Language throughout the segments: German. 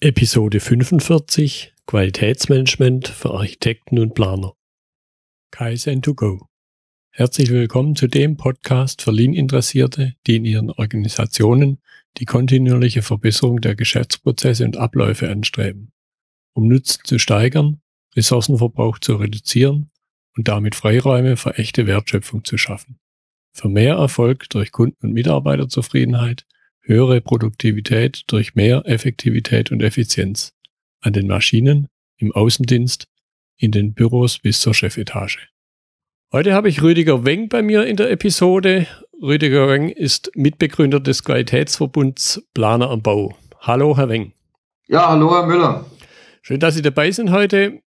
Episode 45 Qualitätsmanagement für Architekten und Planer. Kaizen to go. Herzlich willkommen zu dem Podcast für Lean-Interessierte, die in ihren Organisationen die kontinuierliche Verbesserung der Geschäftsprozesse und Abläufe anstreben, um Nutzen zu steigern, Ressourcenverbrauch zu reduzieren und damit Freiräume für echte Wertschöpfung zu schaffen. Für mehr Erfolg durch Kunden- und Mitarbeiterzufriedenheit höhere Produktivität durch mehr Effektivität und Effizienz an den Maschinen, im Außendienst, in den Büros bis zur Chefetage. Heute habe ich Rüdiger Weng bei mir in der Episode. Rüdiger Weng ist Mitbegründer des Qualitätsverbunds Planer am Bau. Hallo, Herr Weng. Ja, hallo, Herr Müller. Schön, dass Sie dabei sind heute.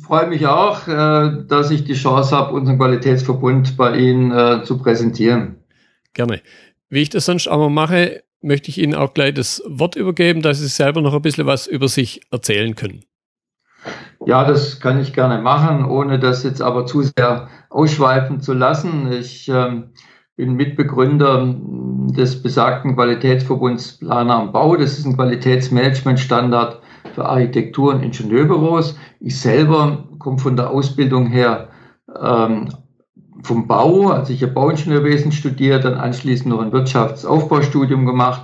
Freue mich auch, äh, dass ich die Chance habe, unseren Qualitätsverbund bei Ihnen äh, zu präsentieren. Gerne. Wie ich das sonst aber mache, möchte ich Ihnen auch gleich das Wort übergeben, dass Sie selber noch ein bisschen was über sich erzählen können. Ja, das kann ich gerne machen, ohne das jetzt aber zu sehr ausschweifen zu lassen. Ich ähm, bin Mitbegründer des besagten Qualitätsverbunds Planer am Bau. Das ist ein Qualitätsmanagementstandard für Architektur- und Ingenieurbüros. Ich selber komme von der Ausbildung her ähm, vom Bau. Also ich habe Bauingenieurwesen studiert, dann anschließend noch ein Wirtschaftsaufbaustudium gemacht,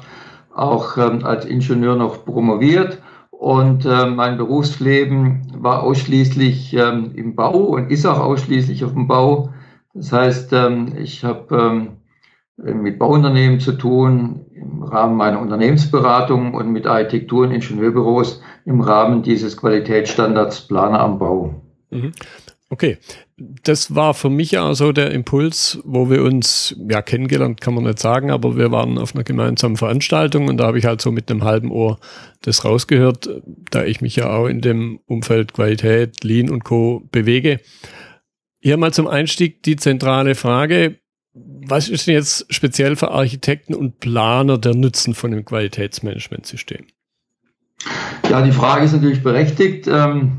auch ähm, als Ingenieur noch promoviert. Und äh, mein Berufsleben war ausschließlich ähm, im Bau und ist auch ausschließlich auf dem Bau. Das heißt, ähm, ich habe ähm, mit Bauunternehmen zu tun im Rahmen meiner Unternehmensberatung und mit Architektur- und Ingenieurbüros im Rahmen dieses Qualitätsstandards Planer am Bau. Mhm. Okay, das war für mich ja so der Impuls, wo wir uns ja kennengelernt, kann man nicht sagen, aber wir waren auf einer gemeinsamen Veranstaltung und da habe ich halt so mit einem halben Ohr das rausgehört, da ich mich ja auch in dem Umfeld Qualität, Lean und Co. bewege. Hier mal zum Einstieg die zentrale Frage. Was ist denn jetzt speziell für Architekten und Planer der Nutzen von dem Qualitätsmanagementsystem? Ja, die Frage ist natürlich berechtigt. Ähm,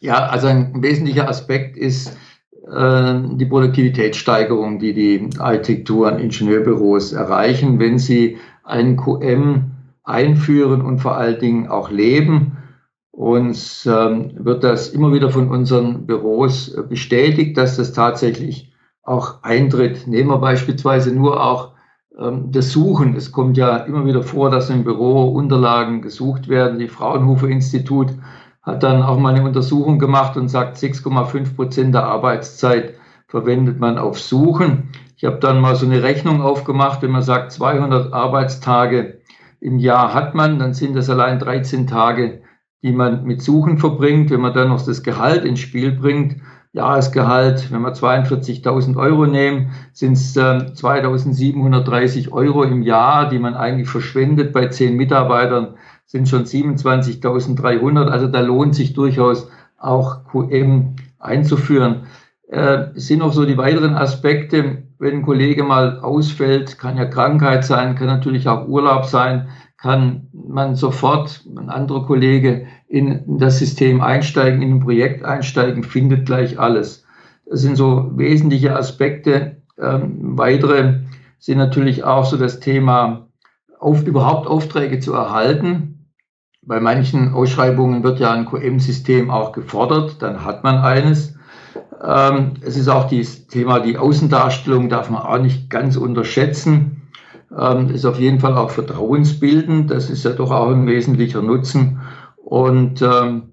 ja, also ein wesentlicher Aspekt ist äh, die Produktivitätssteigerung, die die Architektur- und Ingenieurbüros erreichen, wenn sie einen QM einführen und vor allen Dingen auch leben. Uns ähm, wird das immer wieder von unseren Büros bestätigt, dass das tatsächlich auch eintritt. Nehmen wir beispielsweise nur auch ähm, das Suchen. Es kommt ja immer wieder vor, dass im Büro Unterlagen gesucht werden. Die Fraunhofer Institut hat dann auch mal eine Untersuchung gemacht und sagt, 6,5 Prozent der Arbeitszeit verwendet man auf Suchen. Ich habe dann mal so eine Rechnung aufgemacht, wenn man sagt, 200 Arbeitstage im Jahr hat man, dann sind das allein 13 Tage, die man mit Suchen verbringt. Wenn man dann noch das Gehalt ins Spiel bringt, Jahresgehalt, wenn wir 42.000 Euro nehmen, sind es äh, 2.730 Euro im Jahr, die man eigentlich verschwendet bei zehn Mitarbeitern sind schon 27.300. Also da lohnt sich durchaus auch QM einzuführen. Äh, sind noch so die weiteren Aspekte. Wenn ein Kollege mal ausfällt, kann ja Krankheit sein, kann natürlich auch Urlaub sein, kann man sofort, ein anderer Kollege, in das System einsteigen, in ein Projekt einsteigen, findet gleich alles. Das sind so wesentliche Aspekte. Ähm, weitere sind natürlich auch so das Thema, auf, überhaupt Aufträge zu erhalten. Bei manchen Ausschreibungen wird ja ein QM-System auch gefordert, dann hat man eines. Ähm, es ist auch das Thema, die Außendarstellung darf man auch nicht ganz unterschätzen. Ähm, ist auf jeden Fall auch vertrauensbildend. Das ist ja doch auch ein wesentlicher Nutzen. Und ähm,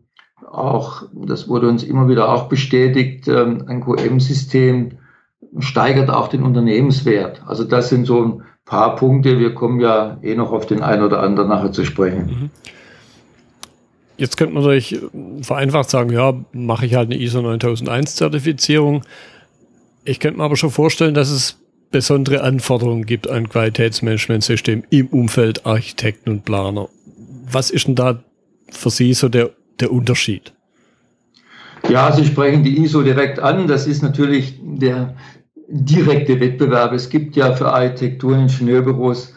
auch, das wurde uns immer wieder auch bestätigt, ähm, ein QM-System steigert auch den Unternehmenswert. Also das sind so ein paar Punkte. Wir kommen ja eh noch auf den einen oder anderen nachher zu sprechen. Mhm. Jetzt könnte man natürlich vereinfacht sagen, ja, mache ich halt eine ISO 9001 Zertifizierung. Ich könnte mir aber schon vorstellen, dass es besondere Anforderungen gibt an Qualitätsmanagementsystem im Umfeld Architekten und Planer. Was ist denn da für Sie so der, der Unterschied? Ja, Sie sprechen die ISO direkt an. Das ist natürlich der direkte Wettbewerb. Es gibt ja für Architektur- und Ingenieurbüros,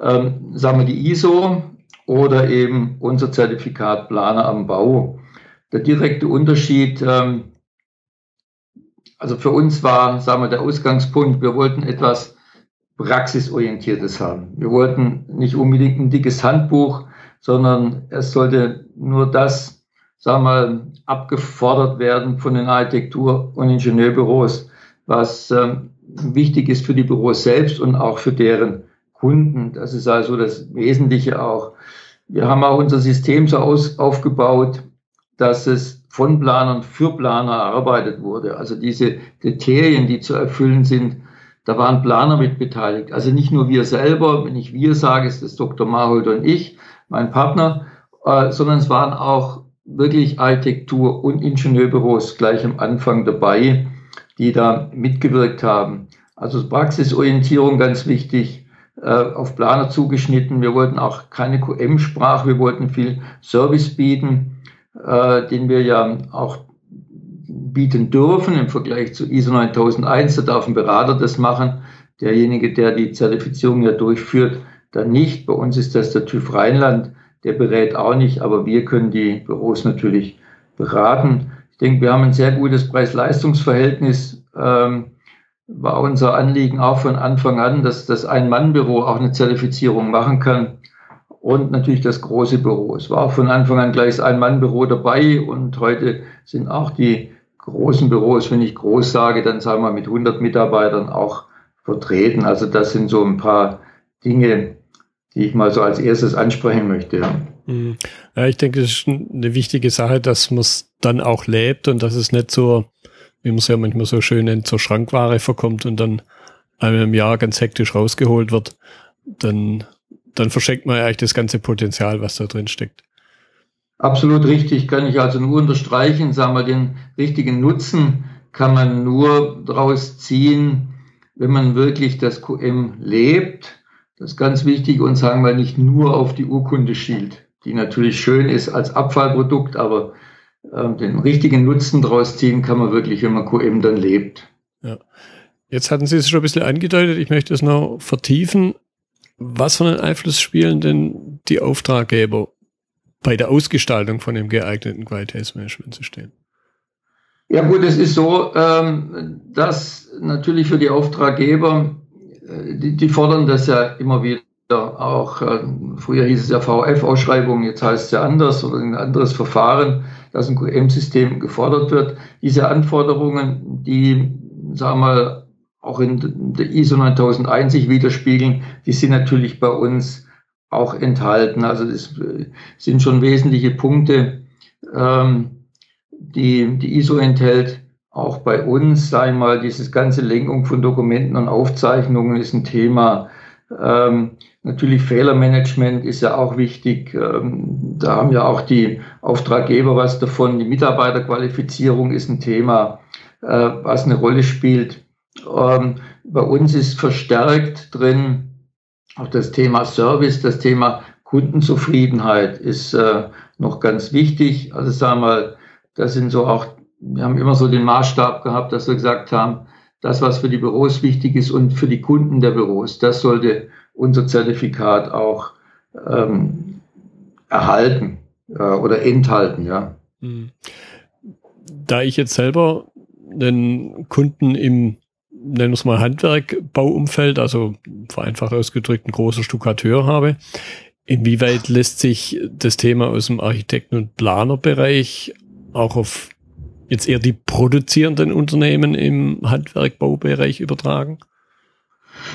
ähm, sagen wir die ISO, oder eben unser Zertifikat Planer am Bau. Der direkte Unterschied, ähm, also für uns war, sagen wir, der Ausgangspunkt, wir wollten etwas praxisorientiertes haben. Wir wollten nicht unbedingt ein dickes Handbuch, sondern es sollte nur das, sagen wir abgefordert werden von den Architektur- und Ingenieurbüros, was ähm, wichtig ist für die Büros selbst und auch für deren Kunden. Das ist also das Wesentliche auch. Wir haben auch unser System so aus, aufgebaut, dass es von Planern für Planer erarbeitet wurde. Also diese Kriterien, die zu erfüllen sind, da waren Planer mit beteiligt. Also nicht nur wir selber, wenn ich wir sage, ist das Dr. Marhold und ich, mein Partner, äh, sondern es waren auch wirklich Architektur- und Ingenieurbüros gleich am Anfang dabei, die da mitgewirkt haben. Also Praxisorientierung ganz wichtig, auf Planer zugeschnitten. Wir wollten auch keine QM-Sprache, wir wollten viel Service bieten, äh, den wir ja auch bieten dürfen im Vergleich zu ISO 9001. Da darf ein Berater das machen. Derjenige, der die Zertifizierung ja durchführt, dann nicht. Bei uns ist das der TÜV Rheinland, der berät auch nicht, aber wir können die Büros natürlich beraten. Ich denke, wir haben ein sehr gutes Preis-Leistungs-Verhältnis. Ähm, war unser Anliegen auch von Anfang an, dass das Ein-Mann-Büro auch eine Zertifizierung machen kann und natürlich das große Büro. Es war auch von Anfang an gleich das Ein-Mann-Büro dabei und heute sind auch die großen Büros, wenn ich groß sage, dann sagen wir mit 100 Mitarbeitern auch vertreten. Also das sind so ein paar Dinge, die ich mal so als erstes ansprechen möchte. Mhm. ja, ich denke, das ist eine wichtige Sache, dass man es dann auch lebt und dass es nicht so, wie man es ja manchmal so schön nennt, zur Schrankware verkommt und dann einmal im Jahr ganz hektisch rausgeholt wird. Dann, dann verschenkt man ja eigentlich das ganze Potenzial, was da drin steckt. Absolut richtig, kann ich also nur unterstreichen. Sagen wir, den richtigen Nutzen kann man nur daraus ziehen, wenn man wirklich das QM lebt. Das ist ganz wichtig und sagen wir nicht nur auf die Urkunde schielt, die natürlich schön ist als Abfallprodukt, aber äh, den richtigen Nutzen daraus ziehen kann man wirklich, wenn man QM dann lebt. Ja. Jetzt hatten Sie es schon ein bisschen angedeutet, ich möchte es noch vertiefen. Was für einen Einfluss spielen denn die Auftraggeber bei der Ausgestaltung von dem geeigneten Qualitätsmanagementsystem? Ja gut, es ist so, ähm, dass natürlich für die Auftraggeber, äh, die, die fordern das ja immer wieder auch, äh, früher hieß es ja VF-Ausschreibung, jetzt heißt es ja anders oder ein anderes Verfahren, dass ein QM-System gefordert wird. Diese Anforderungen, die, sagen wir mal, auch in der ISO 9001 sich widerspiegeln, die sind natürlich bei uns auch enthalten. Also das sind schon wesentliche Punkte, ähm, die die ISO enthält. Auch bei uns, sei mal, dieses ganze Lenkung von Dokumenten und Aufzeichnungen ist ein Thema. Ähm, natürlich Fehlermanagement ist ja auch wichtig. Ähm, da haben ja auch die Auftraggeber was davon. Die Mitarbeiterqualifizierung ist ein Thema, äh, was eine Rolle spielt. Ähm, bei uns ist verstärkt drin auch das Thema Service, das Thema Kundenzufriedenheit ist äh, noch ganz wichtig. Also sagen wir mal, das sind so auch, wir haben immer so den Maßstab gehabt, dass wir gesagt haben, das, was für die Büros wichtig ist und für die Kunden der Büros, das sollte unser Zertifikat auch ähm, erhalten äh, oder enthalten, ja. Hm. Da ich jetzt selber den Kunden im nennen wir es mal Handwerkbauumfeld, also vereinfacht ausgedrückt ein großer Stuckateur habe. Inwieweit lässt sich das Thema aus dem Architekten- und Planerbereich auch auf jetzt eher die produzierenden Unternehmen im Handwerkbaubereich übertragen?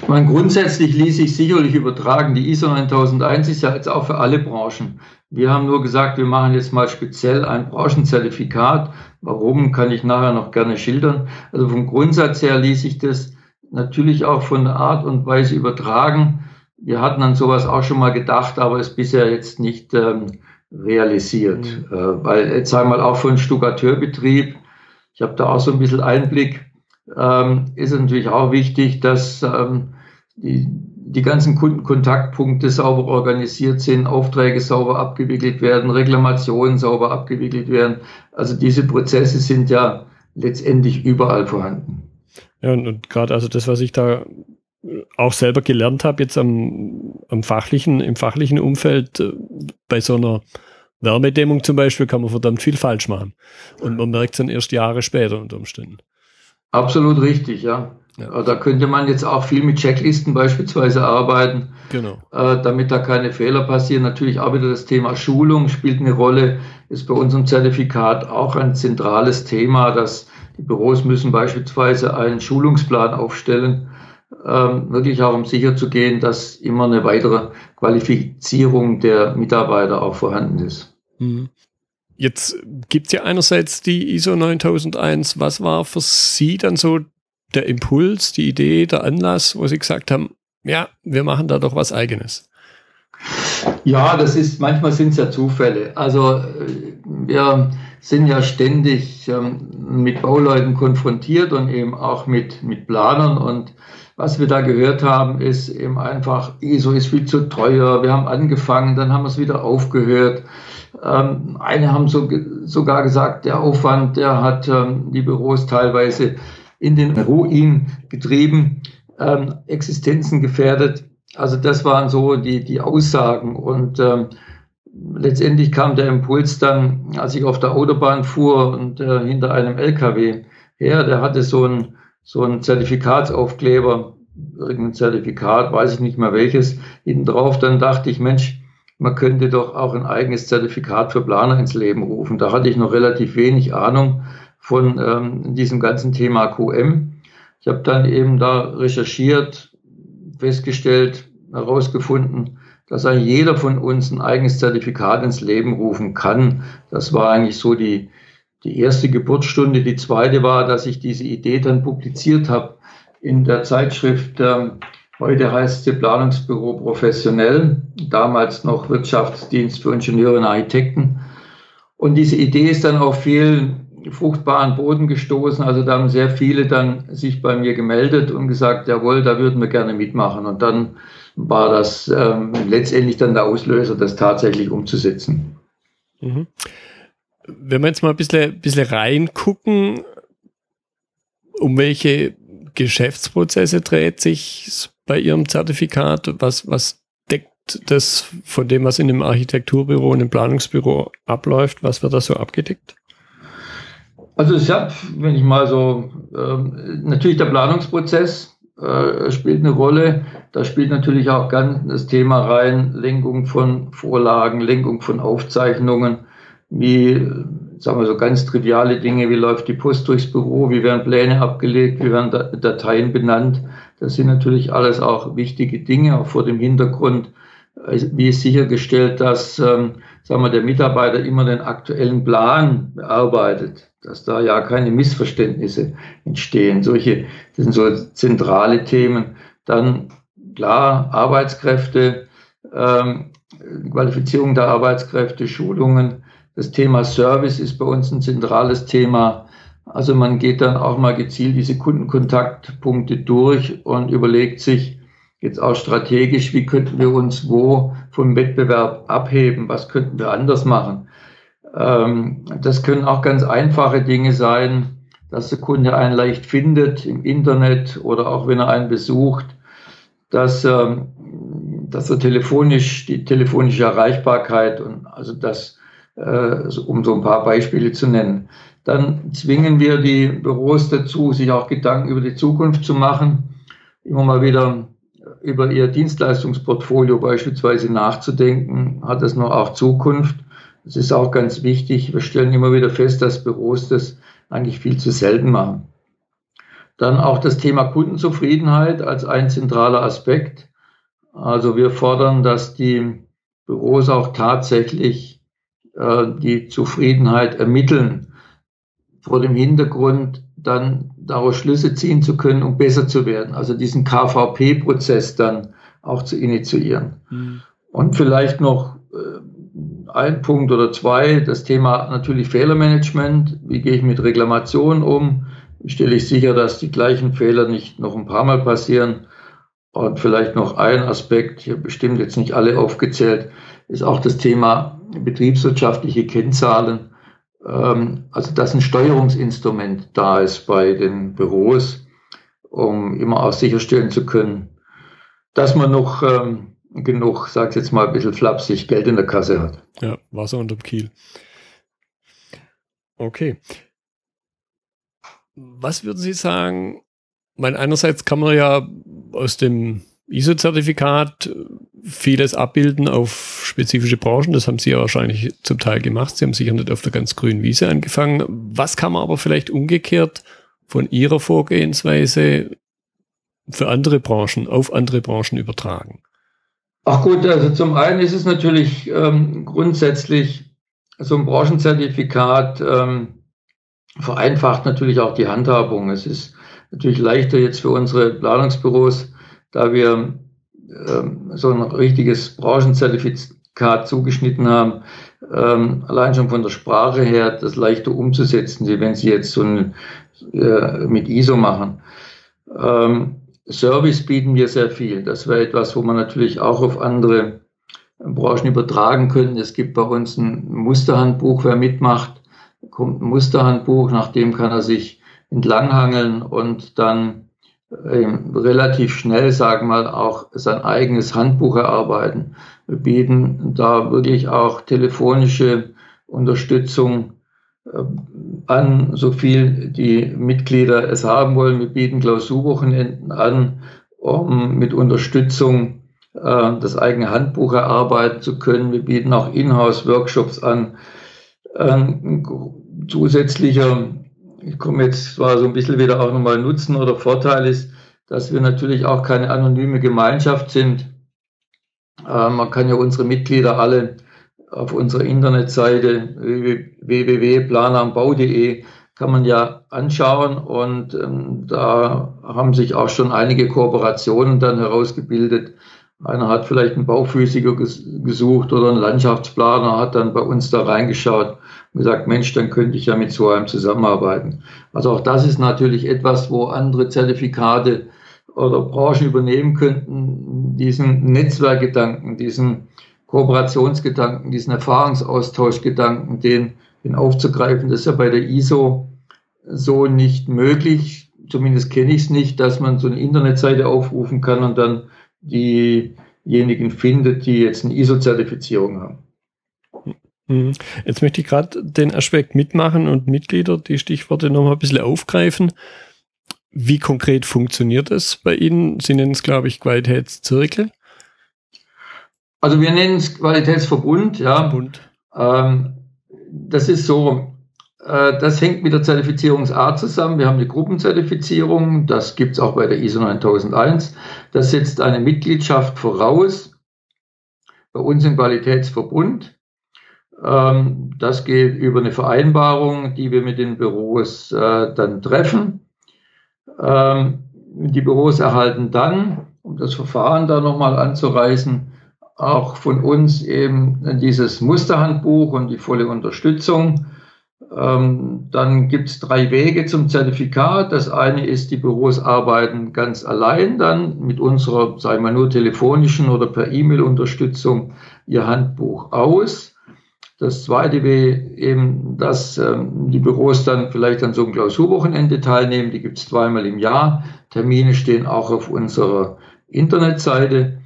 Man grundsätzlich ließ sich sicherlich übertragen. Die ISO 9001 ist ja jetzt auch für alle Branchen. Wir haben nur gesagt, wir machen jetzt mal speziell ein Branchenzertifikat. Warum, kann ich nachher noch gerne schildern. Also vom Grundsatz her ließ sich das natürlich auch von der Art und Weise übertragen. Wir hatten an sowas auch schon mal gedacht, aber es bisher jetzt nicht ähm, realisiert. Mhm. Äh, weil jetzt sagen wir mal auch für einen Stuckateurbetrieb, ich habe da auch so ein bisschen Einblick, ähm, ist natürlich auch wichtig, dass ähm, die, die ganzen Kundenkontaktpunkte sauber organisiert sind, Aufträge sauber abgewickelt werden, Reklamationen sauber abgewickelt werden. Also diese Prozesse sind ja letztendlich überall vorhanden. Ja, und, und gerade also das, was ich da auch selber gelernt habe, jetzt am, am fachlichen, im fachlichen Umfeld, äh, bei so einer Wärmedämmung zum Beispiel, kann man verdammt viel falsch machen. Und man merkt es dann erst Jahre später unter Umständen. Absolut richtig, ja. Ja. Da könnte man jetzt auch viel mit Checklisten beispielsweise arbeiten, genau. äh, damit da keine Fehler passieren. Natürlich auch wieder das Thema Schulung spielt eine Rolle, ist bei unserem Zertifikat auch ein zentrales Thema, dass die Büros müssen beispielsweise einen Schulungsplan aufstellen, ähm, wirklich auch um sicher zu gehen, dass immer eine weitere Qualifizierung der Mitarbeiter auch vorhanden ist. Mhm. Jetzt gibt es ja einerseits die ISO 9001. Was war für Sie dann so der Impuls, die Idee, der Anlass, wo Sie gesagt haben, ja, wir machen da doch was eigenes? Ja, das ist, manchmal sind es ja Zufälle. Also äh, wir sind ja ständig ähm, mit Bauleuten konfrontiert und eben auch mit, mit Planern und was wir da gehört haben, ist eben einfach, ISO ist viel zu teuer. Wir haben angefangen, dann haben wir es wieder aufgehört. Ähm, eine haben so, sogar gesagt, der Aufwand, der hat ähm, die Büros teilweise in den Ruin getrieben, ähm, Existenzen gefährdet. Also das waren so die, die Aussagen. Und ähm, letztendlich kam der Impuls dann, als ich auf der Autobahn fuhr und äh, hinter einem LKW her, der hatte so ein so ein Zertifikatsaufkleber, irgendein Zertifikat, weiß ich nicht mehr welches, hinten drauf. Dann dachte ich, Mensch, man könnte doch auch ein eigenes Zertifikat für Planer ins Leben rufen. Da hatte ich noch relativ wenig Ahnung von ähm, diesem ganzen Thema QM. Ich habe dann eben da recherchiert, festgestellt, herausgefunden, dass eigentlich jeder von uns ein eigenes Zertifikat ins Leben rufen kann. Das war eigentlich so die, die erste Geburtsstunde. Die zweite war, dass ich diese Idee dann publiziert habe in der Zeitschrift, ähm, heute heißt sie Planungsbüro Professionell, damals noch Wirtschaftsdienst für Ingenieure und Architekten. Und diese Idee ist dann auf viel fruchtbaren Boden gestoßen. Also da haben sehr viele dann sich bei mir gemeldet und gesagt, jawohl, da würden wir gerne mitmachen. Und dann war das ähm, letztendlich dann der Auslöser, das tatsächlich umzusetzen. Mhm wenn wir jetzt mal ein bisschen, bisschen reingucken, um welche Geschäftsprozesse dreht sich bei Ihrem Zertifikat? Was, was deckt das von dem, was in dem Architekturbüro und im Planungsbüro abläuft? Was wird da so abgedeckt? Also ich habe, wenn ich mal so, ähm, natürlich der Planungsprozess äh, spielt eine Rolle. Da spielt natürlich auch ganz das Thema rein, Lenkung von Vorlagen, Lenkung von Aufzeichnungen, wie, sagen wir so ganz triviale Dinge, wie läuft die Post durchs Büro, wie werden Pläne abgelegt, wie werden Dateien benannt. Das sind natürlich alles auch wichtige Dinge, auch vor dem Hintergrund, äh, wie ist sichergestellt, dass ähm, sagen wir, der Mitarbeiter immer den aktuellen Plan bearbeitet, dass da ja keine Missverständnisse entstehen. Solche, das sind so zentrale Themen. Dann klar, Arbeitskräfte, ähm, Qualifizierung der Arbeitskräfte, Schulungen, das Thema Service ist bei uns ein zentrales Thema. Also man geht dann auch mal gezielt diese Kundenkontaktpunkte durch und überlegt sich jetzt auch strategisch, wie könnten wir uns wo vom Wettbewerb abheben, was könnten wir anders machen. Ähm, das können auch ganz einfache Dinge sein, dass der Kunde einen leicht findet im Internet oder auch wenn er einen besucht, dass, ähm, dass er telefonisch, die telefonische Erreichbarkeit und also das äh, um so ein paar Beispiele zu nennen. Dann zwingen wir die Büros dazu, sich auch Gedanken über die Zukunft zu machen, immer mal wieder über ihr Dienstleistungsportfolio beispielsweise nachzudenken. Hat das noch auch Zukunft? Das ist auch ganz wichtig. Wir stellen immer wieder fest, dass Büros das eigentlich viel zu selten machen. Dann auch das Thema Kundenzufriedenheit als ein zentraler Aspekt. Also wir fordern, dass die Büros auch tatsächlich äh, die Zufriedenheit ermitteln, vor dem Hintergrund dann daraus Schlüsse ziehen zu können, um besser zu werden. Also diesen KVP-Prozess dann auch zu initiieren. Mhm. Und vielleicht noch äh, ein Punkt oder zwei, das Thema natürlich Fehlermanagement. Wie gehe ich mit Reklamationen um? Wie stelle ich sicher, dass die gleichen Fehler nicht noch ein paar Mal passieren? Und vielleicht noch ein Aspekt, hier bestimmt jetzt nicht alle aufgezählt, ist auch das Thema betriebswirtschaftliche Kennzahlen. Ähm, also dass ein Steuerungsinstrument da ist bei den Büros, um immer auch sicherstellen zu können, dass man noch ähm, genug, sag ich jetzt mal ein bisschen flapsig, Geld in der Kasse hat. Ja, Wasser unterm Kiel. Okay. Was würden Sie sagen, Mein einerseits kann man ja aus dem ISO-Zertifikat vieles abbilden auf spezifische Branchen. Das haben Sie ja wahrscheinlich zum Teil gemacht. Sie haben sicher nicht auf der ganz grünen Wiese angefangen. Was kann man aber vielleicht umgekehrt von Ihrer Vorgehensweise für andere Branchen, auf andere Branchen übertragen? Ach gut, also zum einen ist es natürlich ähm, grundsätzlich so ein Branchenzertifikat ähm, vereinfacht natürlich auch die Handhabung. Es ist natürlich leichter jetzt für unsere Planungsbüros, da wir ähm, so ein richtiges Branchenzertifikat zugeschnitten haben, ähm, allein schon von der Sprache her, das leichter umzusetzen, wie wenn Sie jetzt so ein, äh, mit ISO machen. Ähm, Service bieten wir sehr viel. Das wäre etwas, wo man natürlich auch auf andere Branchen übertragen könnte. Es gibt bei uns ein Musterhandbuch, wer mitmacht, kommt ein Musterhandbuch, nach dem kann er sich entlanghangeln und dann relativ schnell, sagen wir mal, auch sein eigenes Handbuch erarbeiten. Wir bieten da wirklich auch telefonische Unterstützung äh, an, so viel die Mitglieder es haben wollen. Wir bieten Klausurwochenenden an, um mit Unterstützung äh, das eigene Handbuch erarbeiten zu können. Wir bieten auch Inhouse-Workshops an. Ähm, zusätzlicher, ich komme jetzt zwar so ein bisschen wieder auch nochmal Nutzen oder Vorteil ist, dass wir natürlich auch keine anonyme Gemeinschaft sind. Äh, man kann ja unsere Mitglieder alle auf unserer Internetseite www.planambau.de kann man ja anschauen und ähm, da haben sich auch schon einige Kooperationen dann herausgebildet. Einer hat vielleicht einen Bauphysiker ges gesucht oder einen Landschaftsplaner, hat dann bei uns da reingeschaut und gesagt, Mensch, dann könnte ich ja mit so einem zusammenarbeiten. Also auch das ist natürlich etwas, wo andere Zertifikate oder Branchen übernehmen könnten, diesen Netzwerkgedanken, diesen Kooperationsgedanken, diesen Erfahrungsaustauschgedanken, den, den aufzugreifen. Das ist ja bei der ISO so nicht möglich. Zumindest kenne ich es nicht, dass man so eine Internetseite aufrufen kann und dann diejenigen findet, die jetzt eine ISO-Zertifizierung haben. Hm. Jetzt möchte ich gerade den Aspekt mitmachen und Mitglieder, die Stichworte nochmal ein bisschen aufgreifen. Wie konkret funktioniert es bei Ihnen? Sie nennen es, glaube ich, Qualitätszirkel. Also wir nennen es Qualitätsverbund, ja. Verbund. Ähm, das ist so, das hängt mit der Zertifizierungsart zusammen. Wir haben eine Gruppenzertifizierung, das gibt es auch bei der ISO 9001. Das setzt eine Mitgliedschaft voraus. Bei uns im Qualitätsverbund. Ähm, das geht über eine Vereinbarung, die wir mit den Büros äh, dann treffen. Ähm, die Büros erhalten dann, um das Verfahren da nochmal anzureißen, auch von uns eben dieses Musterhandbuch und die volle Unterstützung. Ähm, dann gibt es drei Wege zum Zertifikat. Das eine ist, die Büros arbeiten ganz allein dann mit unserer, sagen wir nur telefonischen oder per E-Mail-Unterstützung ihr Handbuch aus. Das zweite wäre eben, dass ähm, die Büros dann vielleicht an so einem Klausurwochenende teilnehmen. Die gibt es zweimal im Jahr. Termine stehen auch auf unserer Internetseite.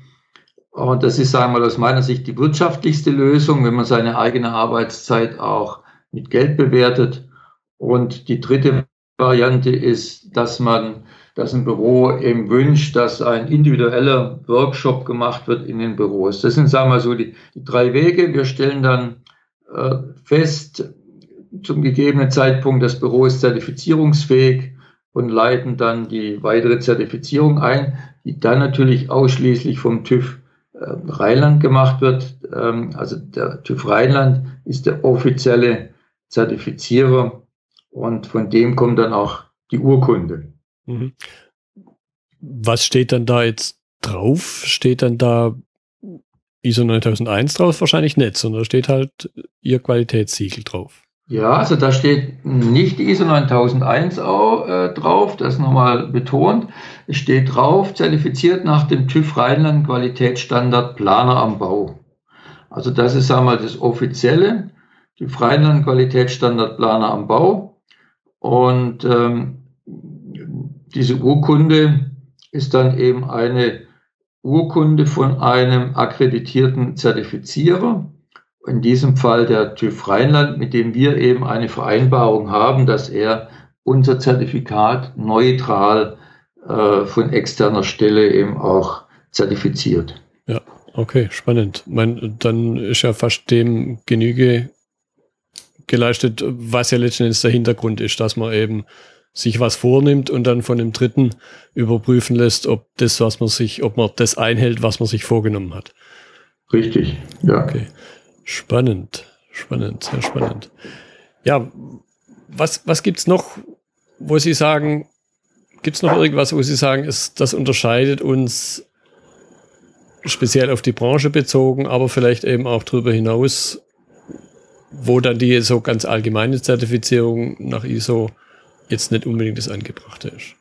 Und das ist, sagen wir mal, aus meiner Sicht die wirtschaftlichste Lösung, wenn man seine eigene Arbeitszeit auch mit Geld bewertet. Und die dritte Variante ist, dass man, dass ein Büro eben wünscht, dass ein individueller Workshop gemacht wird in den Büros. Das sind, sagen wir so die, die drei Wege. Wir stellen dann äh, fest, zum gegebenen Zeitpunkt, das Büro ist zertifizierungsfähig und leiten dann die weitere Zertifizierung ein, die dann natürlich ausschließlich vom TÜV äh, Rheinland gemacht wird. Ähm, also der TÜV Rheinland ist der offizielle Zertifizierer und von dem kommt dann auch die Urkunde. Mhm. Was steht dann da jetzt drauf? Steht dann da ISO 9001 drauf? Wahrscheinlich nicht, sondern da steht halt Ihr Qualitätssiegel drauf. Ja, also da steht nicht die ISO 9001 auch, äh, drauf, das nochmal betont. Es steht drauf, zertifiziert nach dem TÜV Rheinland Qualitätsstandard Planer am Bau. Also das ist einmal das offizielle, TÜV Rheinland Qualitätsstandard Planer am Bau. Und ähm, diese Urkunde ist dann eben eine Urkunde von einem akkreditierten Zertifizierer in diesem Fall der TÜV Rheinland, mit dem wir eben eine Vereinbarung haben, dass er unser Zertifikat neutral äh, von externer Stelle eben auch zertifiziert. Ja, okay, spannend. Mein, dann ist ja fast dem Genüge geleistet, was ja letzten Endes der Hintergrund ist, dass man eben sich was vornimmt und dann von dem Dritten überprüfen lässt, ob das, was man sich, ob man das einhält, was man sich vorgenommen hat. Richtig, ja. Okay. Spannend, spannend, sehr spannend. Ja, was, was gibt's noch, wo Sie sagen, gibt's noch irgendwas, wo Sie sagen, ist, das unterscheidet uns speziell auf die Branche bezogen, aber vielleicht eben auch darüber hinaus, wo dann die so ganz allgemeine Zertifizierung nach ISO jetzt nicht unbedingt das Angebrachte ist.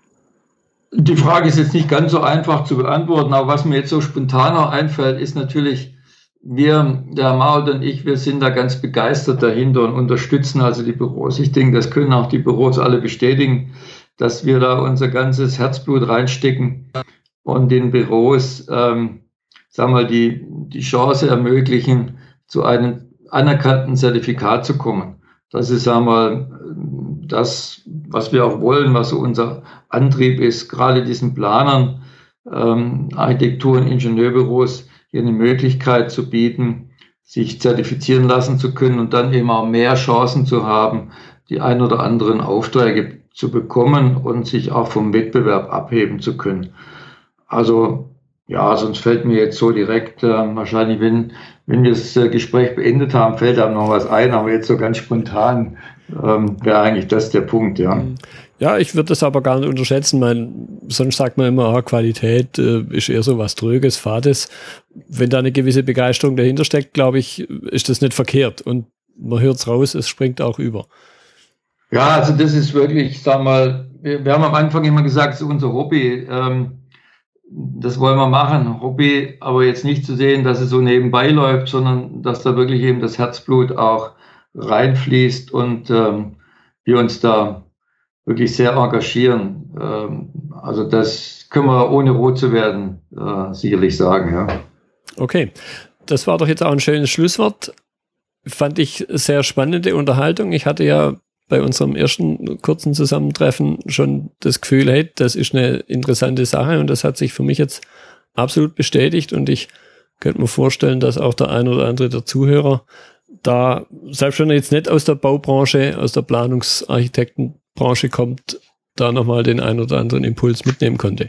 Die Frage ist jetzt nicht ganz so einfach zu beantworten, aber was mir jetzt so spontaner einfällt, ist natürlich, wir, der Maud und ich, wir sind da ganz begeistert dahinter und unterstützen also die Büros. Ich denke, das können auch die Büros alle bestätigen, dass wir da unser ganzes Herzblut reinstecken und den Büros, ähm, sagen wir, die, die Chance ermöglichen, zu einem anerkannten Zertifikat zu kommen. Das ist, wir, das, was wir auch wollen, was so unser Antrieb ist, gerade diesen Planern, ähm, Architektur- und Ingenieurbüros hier eine Möglichkeit zu bieten, sich zertifizieren lassen zu können und dann eben auch mehr Chancen zu haben, die ein oder anderen Aufträge zu bekommen und sich auch vom Wettbewerb abheben zu können. Also ja, sonst fällt mir jetzt so direkt, äh, wahrscheinlich, wenn, wenn wir das äh, Gespräch beendet haben, fällt einem noch was ein, aber jetzt so ganz spontan ähm, wäre eigentlich das der Punkt, ja. Ja, ich würde das aber gar nicht unterschätzen. Mein, sonst sagt man immer, ah, Qualität äh, ist eher so was Tröges, Fades. Wenn da eine gewisse Begeisterung dahinter steckt, glaube ich, ist das nicht verkehrt. Und man hört es raus, es springt auch über. Ja, also das ist wirklich, sag mal, wir, wir haben am Anfang immer gesagt, es ist unser Hobby. Ähm, das wollen wir machen. Hobby, aber jetzt nicht zu sehen, dass es so nebenbei läuft, sondern dass da wirklich eben das Herzblut auch reinfließt und ähm, wir uns da wirklich sehr engagieren. Ähm, also das können wir ohne rot zu werden äh, sicherlich sagen, ja. Okay, das war doch jetzt auch ein schönes Schlusswort. Fand ich sehr spannende Unterhaltung. Ich hatte ja bei unserem ersten kurzen Zusammentreffen schon das Gefühl, hey, das ist eine interessante Sache und das hat sich für mich jetzt absolut bestätigt und ich könnte mir vorstellen, dass auch der ein oder andere der Zuhörer da, selbst wenn er jetzt nicht aus der Baubranche, aus der Planungsarchitektenbranche kommt, da nochmal den ein oder anderen Impuls mitnehmen konnte.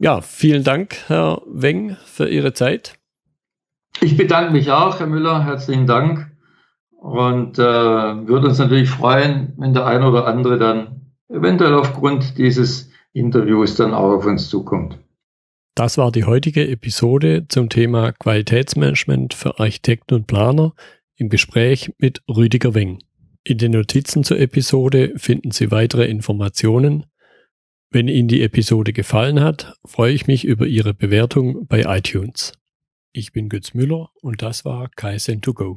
Ja, vielen Dank, Herr Weng, für Ihre Zeit. Ich bedanke mich auch, Herr Müller, herzlichen Dank. Und äh, würde uns natürlich freuen, wenn der ein oder andere dann eventuell aufgrund dieses Interviews dann auch auf uns zukommt. Das war die heutige Episode zum Thema Qualitätsmanagement für Architekten und Planer im Gespräch mit Rüdiger Weng. In den Notizen zur Episode finden Sie weitere Informationen. Wenn Ihnen die Episode gefallen hat, freue ich mich über Ihre Bewertung bei iTunes. Ich bin Götz Müller und das war Kaizen2Go.